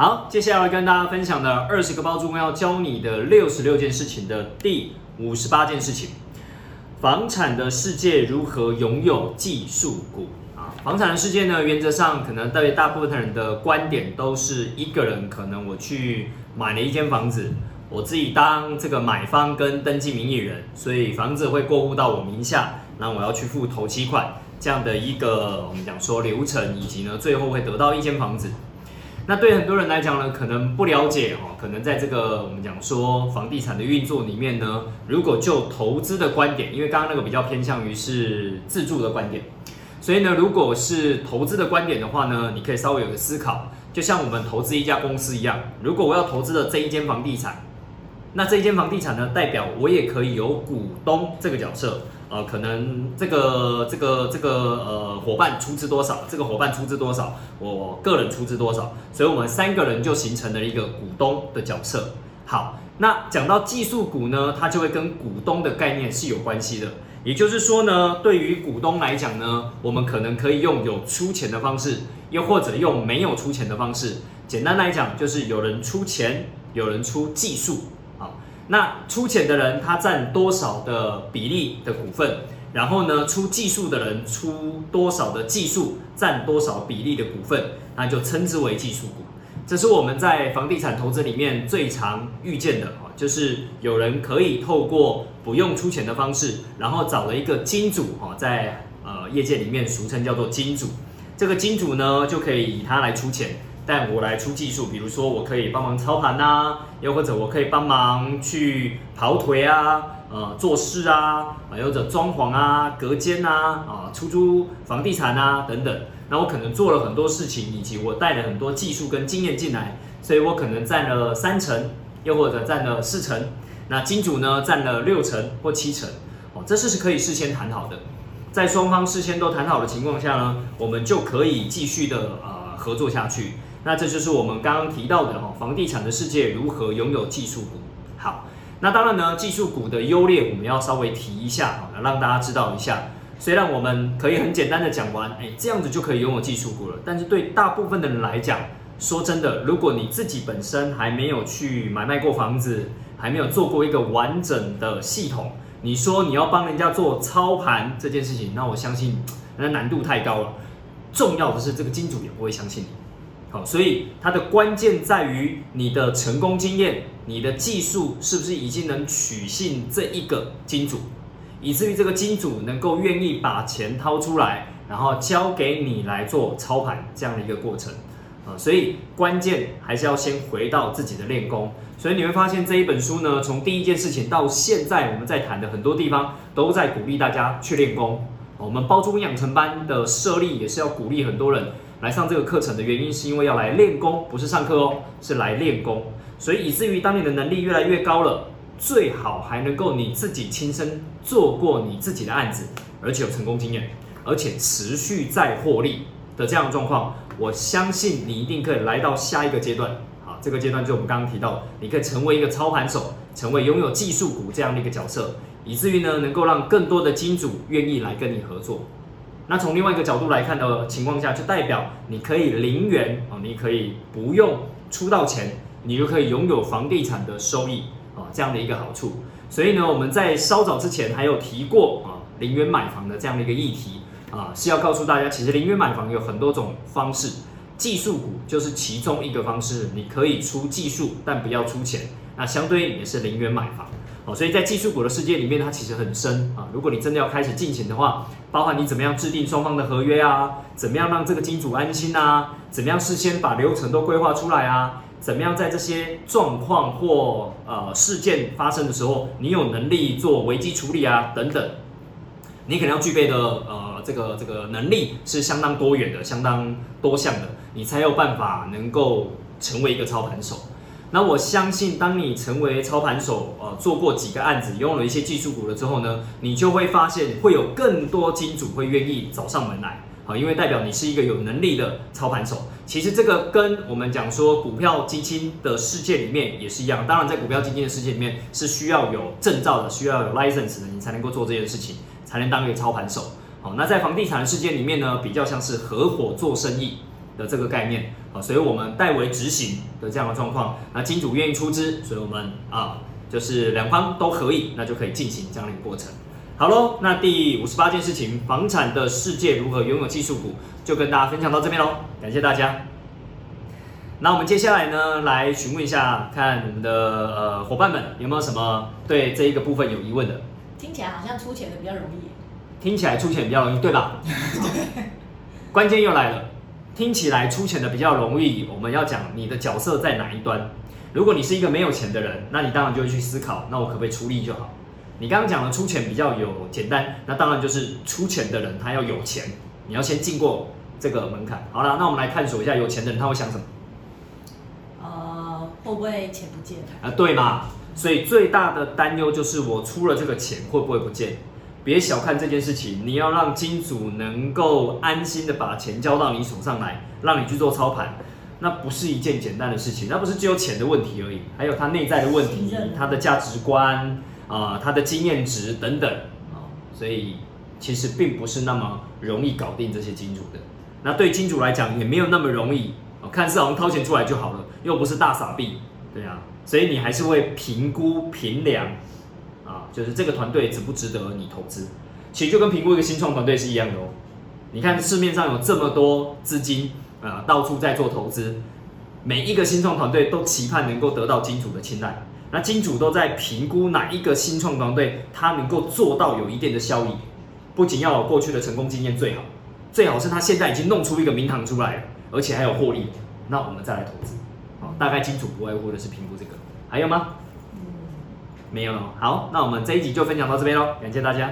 好，接下来跟大家分享的二十个包租公要教你的六十六件事情的第五十八件事情：房产的世界如何拥有技术股啊？房产的世界呢，原则上可能对大部分人的观点都是一个人，可能我去买了一间房子，我自己当这个买方跟登记名义人，所以房子会过户到我名下，那我要去付头期款。这样的一个我们讲说流程，以及呢最后会得到一间房子。那对很多人来讲呢，可能不了解哦，可能在这个我们讲说房地产的运作里面呢，如果就投资的观点，因为刚刚那个比较偏向于是自住的观点，所以呢，如果是投资的观点的话呢，你可以稍微有个思考，就像我们投资一家公司一样，如果我要投资的这一间房地产，那这一间房地产呢，代表我也可以有股东这个角色。呃，可能这个这个这个呃伙伴出资多少，这个伙伴出资多少，我个人出资多少，所以我们三个人就形成了一个股东的角色。好，那讲到技术股呢，它就会跟股东的概念是有关系的。也就是说呢，对于股东来讲呢，我们可能可以用有出钱的方式，又或者用没有出钱的方式。简单来讲，就是有人出钱，有人出技术。那出钱的人他占多少的比例的股份？然后呢，出技术的人出多少的技术占多少比例的股份？那就称之为技术股。这是我们在房地产投资里面最常遇见的啊，就是有人可以透过不用出钱的方式，然后找了一个金主啊，在呃业界里面俗称叫做金主。这个金主呢，就可以以他来出钱。但我来出技术，比如说我可以帮忙操盘呐，又或者我可以帮忙去跑腿啊，呃，做事啊，啊，或者装潢啊、隔间呐，啊，出租房地产啊等等。那我可能做了很多事情，以及我带了很多技术跟经验进来，所以我可能占了三成，又或者占了四成。那金主呢，占了六成或七成。哦，这事是可以事先谈好的，在双方事先都谈好的情况下呢，我们就可以继续的呃合作下去。那这就是我们刚刚提到的哈，房地产的世界如何拥有技术股。好，那当然呢，技术股的优劣我们要稍微提一下，好，让大家知道一下。虽然我们可以很简单的讲完，哎，这样子就可以拥有技术股了，但是对大部分的人来讲，说真的，如果你自己本身还没有去买卖过房子，还没有做过一个完整的系统，你说你要帮人家做操盘这件事情，那我相信那难度太高了。重要的是，这个金主也不会相信你。好，所以它的关键在于你的成功经验，你的技术是不是已经能取信这一个金主，以至于这个金主能够愿意把钱掏出来，然后交给你来做操盘这样的一个过程啊。所以关键还是要先回到自己的练功。所以你会发现这一本书呢，从第一件事情到现在我们在谈的很多地方，都在鼓励大家去练功。我们包租养成班的设立也是要鼓励很多人。来上这个课程的原因，是因为要来练功，不是上课哦，是来练功。所以以至于当你的能力越来越高了，最好还能够你自己亲身做过你自己的案子，而且有成功经验，而且持续在获利的这样的状况，我相信你一定可以来到下一个阶段。好，这个阶段就我们刚刚提到，你可以成为一个操盘手，成为拥有技术股这样的一个角色，以至于呢，能够让更多的金主愿意来跟你合作。那从另外一个角度来看的情况下，就代表你可以零元啊，你可以不用出到钱，你就可以拥有房地产的收益啊，这样的一个好处。所以呢，我们在稍早之前还有提过啊，零元买房的这样的一个议题啊，是要告诉大家，其实零元买房有很多种方式，技术股就是其中一个方式，你可以出技术，但不要出钱，那相对也是零元买房。所以在技术股的世界里面，它其实很深啊。如果你真的要开始进行的话，包含你怎么样制定双方的合约啊，怎么样让这个金主安心啊，怎么样事先把流程都规划出来啊，怎么样在这些状况或呃事件发生的时候，你有能力做危机处理啊等等，你可能要具备的呃这个这个能力是相当多元的、相当多项的，你才有办法能够成为一个操盘手。那我相信，当你成为操盘手，呃，做过几个案子，拥有一些技术股了之后呢，你就会发现会有更多金主会愿意找上门来，好，因为代表你是一个有能力的操盘手。其实这个跟我们讲说股票基金的世界里面也是一样，当然在股票基金的世界里面是需要有证照的，需要有 license 的，你才能够做这件事情，才能当一个操盘手。好，那在房地产的世界里面呢，比较像是合伙做生意。的这个概念啊，所以我们代为执行的这样的状况，那金主愿意出资，所以我们啊就是两方都可以，那就可以进行这样的一个过程。好喽，那第五十八件事情，房产的世界如何拥有技术股，就跟大家分享到这边喽，感谢大家。那我们接下来呢，来询问一下，看我们的呃伙伴们有没有什么对这一个部分有疑问的？听起来好像出钱的比较容易。听起来出钱比较容易，对吧？关键又来了，听起来出钱的比较容易，我们要讲你的角色在哪一端。如果你是一个没有钱的人，那你当然就会去思考，那我可不可以出力就好？你刚刚讲的出钱比较有简单，那当然就是出钱的人他要有钱，你要先进过这个门槛。好了，那我们来探索一下有钱的人他会想什么？呃，会不会钱不见？啊，对嘛？所以最大的担忧就是我出了这个钱会不会不见？别小看这件事情，你要让金主能够安心的把钱交到你手上来，让你去做操盘，那不是一件简单的事情，那不是只有钱的问题而已，还有他内在的问题，他的价值观啊，他的经验值等等啊，所以其实并不是那么容易搞定这些金主的。那对金主来讲也没有那么容易，看似好像掏钱出来就好了，又不是大傻逼，对啊，所以你还是会评估评量。就是这个团队值不值得你投资？其实就跟评估一个新创团队是一样的哦。你看市面上有这么多资金啊，到处在做投资，每一个新创团队都期盼能够得到金主的青睐。那金主都在评估哪一个新创团队，他能够做到有一定的效益，不仅要有过去的成功经验最好，最好是他现在已经弄出一个名堂出来了，而且还有获利，那我们再来投资。好，大概金主不外乎的是评估这个，还有吗？没有了，好，那我们这一集就分享到这边喽，感谢大家。